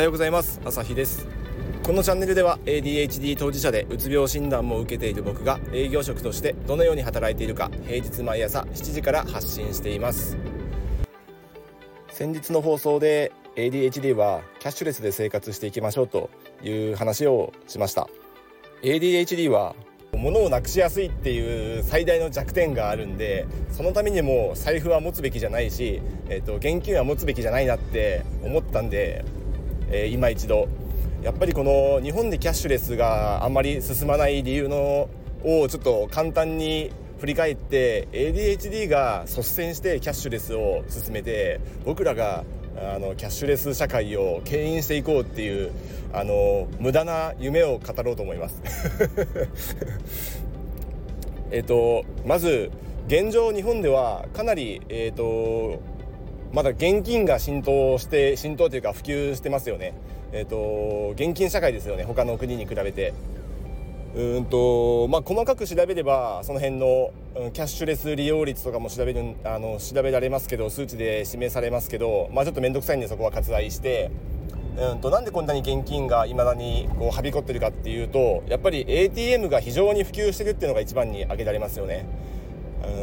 はようございます。朝日です。このチャンネルでは ADHD 当事者でうつ病診断も受けている僕が営業職としてどのように働いているか平日毎朝7時から発信しています。先日の放送で ADHD はキャッシュレスで生活していきましょうという話をしました。ADHD は物をなくしやすいっていう最大の弱点があるんでそのためにも財布は持つべきじゃないし、えーと、現金は持つべきじゃないなって思ったんで、えー、今一度。やっぱりこの日本でキャッシュレスがあんまり進まない理由のをちょっと簡単に振り返って ADHD が率先してキャッシュレスを進めて僕らがあのキャッシュレス社会を牽引していこうっていうあの無駄な夢を語ろうと思います。えっとまず現状日本ではかなりえっ、とまだ現金が浸透して浸透というか普及してますよね。えっ、と現金社会ですよね。他の国に比べて。うんとまあ、細かく調べればその辺の、キャッシュレス利用率とかも調べるあの調べられますけど数値で示されますけど、まあ、ちょっと面倒くさいんでそこは割愛して。うんとなんでこんなに現金がいまだにこうはびこってるかっていうとやっぱり ATM が非常に普及してるっていうのが一番に挙げられますよね。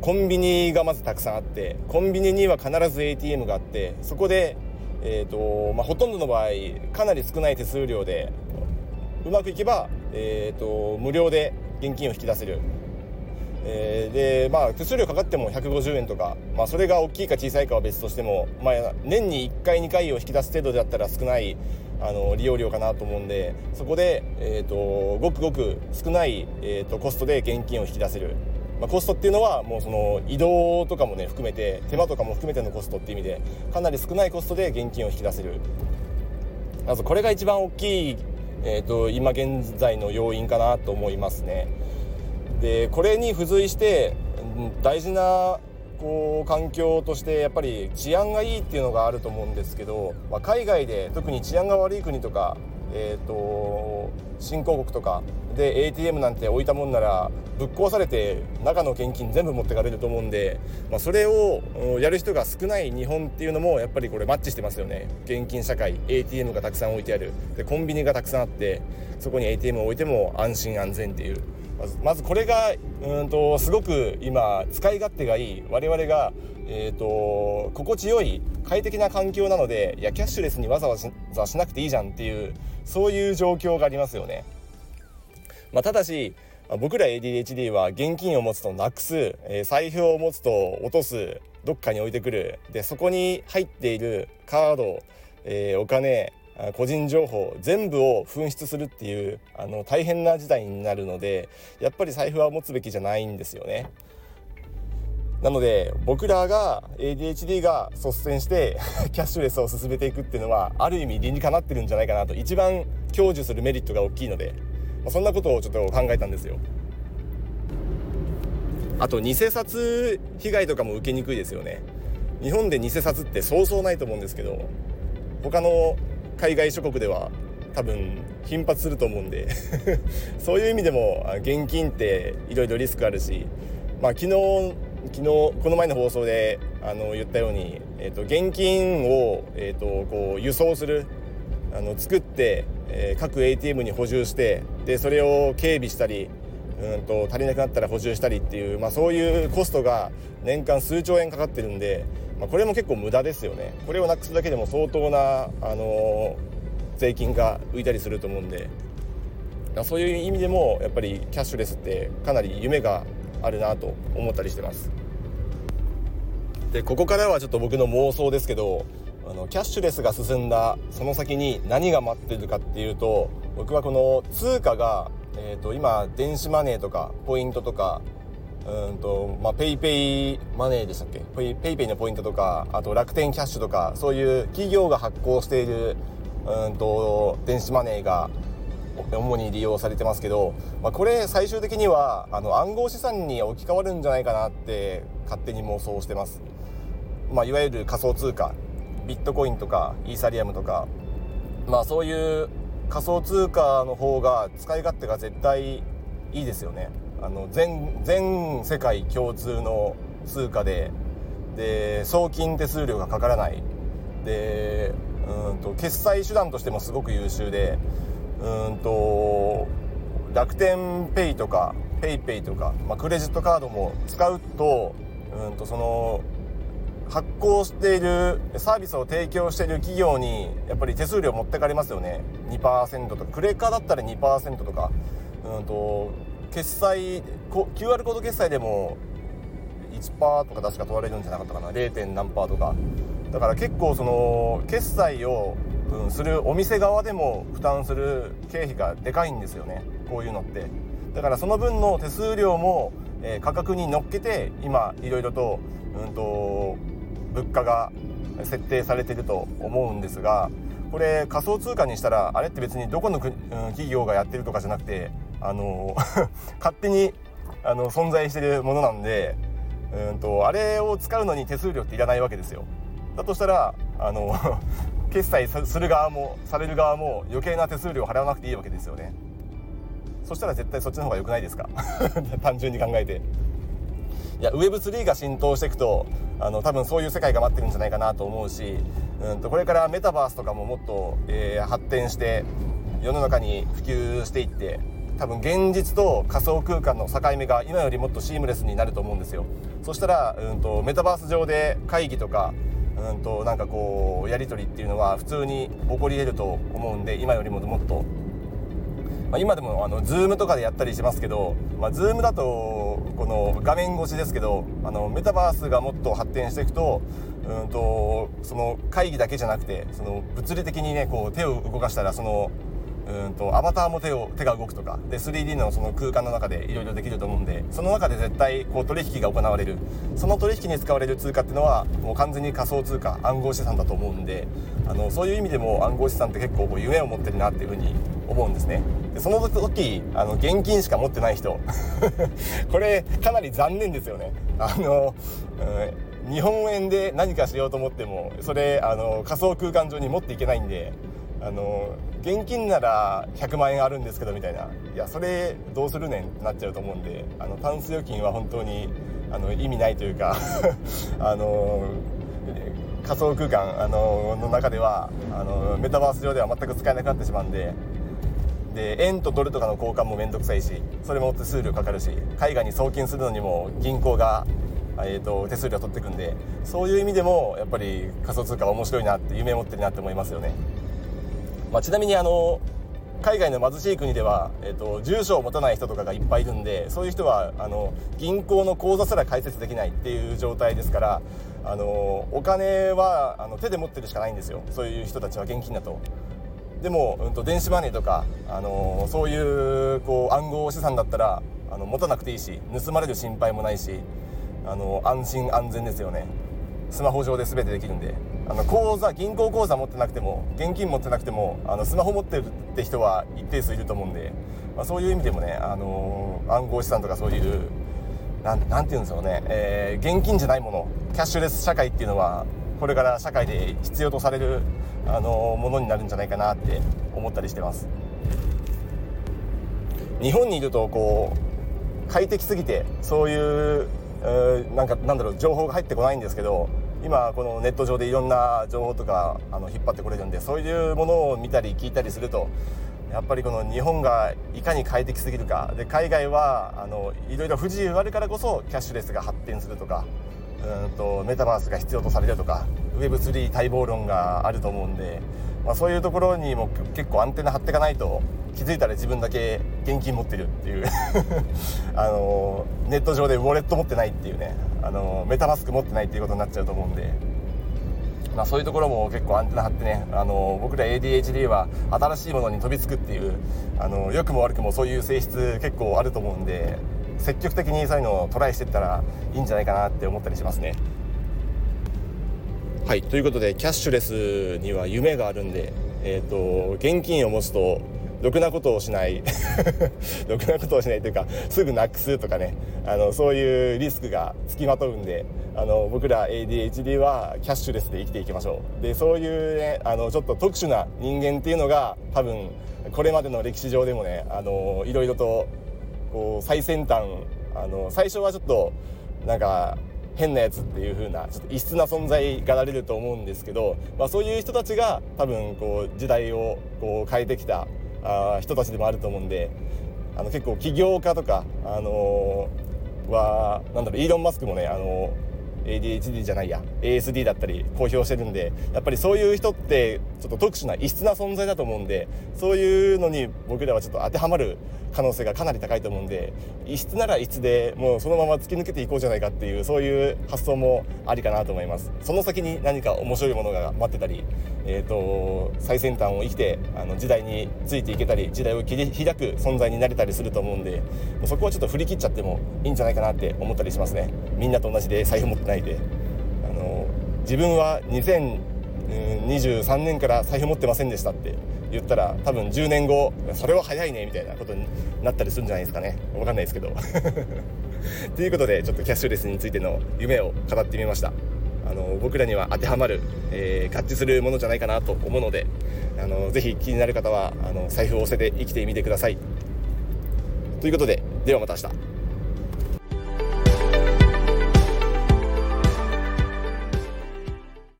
コンビニがまずたくさんあってコンビニには必ず ATM があってそこで、えーとまあ、ほとんどの場合かなり少ない手数料でうまくいけばえーと、無料で現金を引き出せる、えー、でまあ手数料かかっても150円とか、まあ、それが大きいか小さいかは別としても、まあ、年に1回2回を引き出す程度だったら少ないあの利用料かなと思うんでそこで、えーと、ごくごく少ない、えーと、コストで現金を引き出せる、まあ、コストっていうのはもうその移動とかもね含めて手間とかも含めてのコストっていう意味でかなり少ないコストで現金を引き出せるまずこれが一番大きいえーと、今現在の要因かなと思いますね。でこれに付随して大事なこう環境としてやっぱり治安がいいっていうのがあると思うんですけど、まあ、海外で特に治安が悪い国とか、えーと、新興国とかで ATM なんて置いたもんならぶっ壊されて中の現金全部持ってかれると思うんで、まあ、それをやる人が少ない日本っていうのもやっぱりこれマッチしてますよね。現金社会 ATM がたくさん置いてある。でコンビニがたくさんあってそこに ATM を置いても安心安全っていう。まずまずこれがうんとすごく今使い勝手がいい我々が、えーと、心地よい快適な環境なのでいやキャッシュレスにわざわざしなくていいじゃんっていうそういう状況がありますよね。まあ、ただし僕ら ADHD は現金を持つとなくす、えー、財布を持つと落とすどっかに置いてくるでそこに入っているカード、えー、お金個人情報全部を紛失するっていうあの大変な事態になるのでやっぱり財布は持つべきじゃないんですよね。なので僕らが ADHD が率先して キャッシュレスを進めていくっていうのはある意味理にかなってるんじゃないかなと一番享受するメリットが大きいので、まあ、そんなことをちょっと考えたんですよ。あと偽札被害とかも受けにくいですよね。日本で偽札ってそうそうないと思うんですけど他の海外諸国では多分頻発すると思うんで そういう意味でも現金っていろいろリスクあるし、まあ、昨日昨日この前の放送であの言ったように、えーと、現金を、えーと、こう輸送するあの作って、えー、各 ATM に補充してでそれを警備したりうんと足りなくなったら補充したりっていう、まあ、そういうコストが年間数兆円かかってるんで、まあ、これも結構無駄ですよね。これをなくすだけでも相当な、あの、税金が浮いたりすると思うんで。そういう意味でもやっぱりキャッシュレスってかなり夢があるなと思ったりしてます。でここからはちょっと僕の妄想ですけどあのキャッシュレスが進んだその先に何が待ってるかっていうと僕はこの通貨がえーと、今電子マネーとかポイントとかうんとまあ、ペイペイマネーでしたっけ？ペイペイのポイントとかあと楽天キャッシュとかそういう企業が発行しているうんと電子マネーが主に利用されてますけど、まあ、これ最終的にはあの暗号資産に置き換わるんじゃないかなって勝手に妄想してます、まあ、いわゆる仮想通貨。ビットコインとかイーサリアムとか。まあそういう仮想通貨の方が使い勝手が絶対いいですよね。あの全全世界共通の通貨でで送金手数料がかからない。でうんと決済手段としてもすごく優秀でうんと楽天ペイとか PayPay とか、まあ、クレジットカードも使うとうんとその発行しているサービスを提供している企業にやっぱり手数料持ってかれますよね。2%とかクレカだったら2%とかうんと決済 QR コード決済でも1%とか確か取られるんじゃなかったかな。0. 何パーとか。だから結構その決済を、うん、するお店側でも負担する経費がでかいんですよね。こういうのって。だからその分の手数料も、えー、価格に乗っけて今いろいろと,、うんと物価が設定されてると思うんですがこれ仮想通貨にしたらあれって別にどこの、うん、企業がやってるとかじゃなくてあの 勝手にあの存在してるものなんでうんとあれを使うのに手数料っていらないわけですよ。だとしたらあの 決済する側もされる側も余計な手数料を払わなくていいわけですよね。そしたら絶対そっちの方が良くないですか？単純に考えて。いや Web3 が浸透していくとあの多分そういう世界が待ってるんじゃないかなと思うし、うんとこれからメタバースとかももっと、えー、発展して世の中に普及していって多分現実と仮想空間の境目が今よりもっとシームレスになると思うんですよ。そしたら、うんと、メタバース上で会議とかうんとなんかこうやり取りっていうのは普通に起こり得ると思うんで今よりももっと、まあ、今でもあの Zoom とかでやったりしますけど、まあ、Zoom だとこの画面越しですけどあのメタバースがもっと発展していくとうんとその会議だけじゃなくてその物理的にねこう手を動かしたらそのうんとアバターも手を手が動くとか。で 3D のその空間の中でいろいろできると思うんでその中で絶対こう取引が行われる。その取引に使われる通貨っていうのはもう完全に仮想通貨暗号資産だと思うんであのそういう意味でも暗号資産って結構こう夢を持ってるなっていうふうに思うんですね。でその時あの現金しか持ってない人。これかなり残念ですよね。あの、うん、日本円で何かしようと思ってもそれあの仮想空間上に持っていけないんであの現金なら100万円あるんですけどみたいないやそれどうするねんってなっちゃうと思うんであのタンス預金は本当にあの意味ないというか あの仮想空間あのの中ではあのメタバース上では全く使えなくなってしまうんでで円とドルとかの交換も面倒くさいしそれも手数料かかるし海外に送金するのにも銀行が、えーと、手数料取っていくんでそういう意味でもやっぱり仮想通貨は面白いなって夢持ってるなって思いますよね。まあ、ちなみにあの海外の貧しい国では、えーと、住所を持たない人とかがいっぱいいるんでそういう人はあの銀行の口座すら開設できないっていう状態ですからあのお金はあの手で持ってるしかないんですよそういう人たちは現金だと。でも、うんと、電子マネーとか、あのそういうこう暗号資産だったらあの持たなくていいし盗まれる心配もないしあの安心安全ですよねスマホ上で全てできるんで。あの口座銀行口座持ってなくても現金持ってなくてもあのスマホ持ってるって人は一定数いると思うんで、まあ、そういう意味でもね、あのー、暗号資産とかそういうなんなんていうんですかね、えー、現金じゃないものキャッシュレス社会っていうのはこれから社会で必要とされる、あのー、ものになるんじゃないかなって思ったりしてます。日本にいるとこう快適すぎてそういう、えー、なんかなんだろう情報が入ってこないんですけど今このネット上でいろんな情報とかあの引っ張ってこれるんでそういうものを見たり聞いたりするとやっぱりこの日本がいかに快適すぎるか。で海外はあのいろいろ不自由あるからこそキャッシュレスが発展するとかうんとメタバースが必要とされるとか Web3 待望論があると思うんで、まあ、そういうところにも結構アンテナ張っていかないと気づいたら自分だけ現金持ってるっていう。あのネット上でウォレット持ってないっていうね。あのメタマスク持ってないっていうことになっちゃうと思うんで。まあ、そういうところも結構アンテナ張ってねあの僕ら ADHD は新しいものに飛びつくっていうあの良くも悪くもそういう性質結構あると思うんで積極的にそういうのをトライしていったらいいんじゃないかなって思ったりしますね。はいということでキャッシュレスには夢があるんで、えーと現金を持つとろくなことをしない。ろくなことをしないというかすぐなくすとかね。あのそういうリスクがつきまとうんであの僕ら ADHD はキャッシュレスで生きていきましょう。でそういうねあのちょっと特殊な人間っていうのが多分これまでの歴史上でもねあのいろいろとこう最先端あの最初はちょっとなんか変なやつっていう風なちょっと異質な存在がられると思うんですけど、まあ、そういう人たちが多分こう時代をこう変えてきたあ人たちでもあると思うんであの結構起業家とか、あのー、はなんだろうイーロン・マスクもね、あのー ADHD じゃないや。ASD だったり公表してるんでやっぱりそういう人ってちょっと特殊な異質な存在だと思うんでそういうのに僕らはちょっと当てはまる可能性がかなり高いと思うんで異質なら異質でもうそのまま突き抜けていこうじゃないかっていうそういう発想もありかなと思います。その先に何か面白いものが待ってたり、えーと、最先端を生きてあの時代についていけたり時代を切り開く存在になれたりすると思うんでそこはちょっと振り切っちゃってもいいんじゃないかなって思ったりしますね。みんなと同じで財布持ってないであの自分は2023年から財布持ってませんでしたって言ったら多分10年後それは早いねみたいなことになったりするんじゃないですかね。分かんないですけど。ということでちょっとキャッシュレスについての夢を語ってみました。あの僕らには当てはまる、えー、合致するものじゃないかなと思うのであのぜひ気になる方はあの財布を押せて生きてみてください。ということでではまた明日。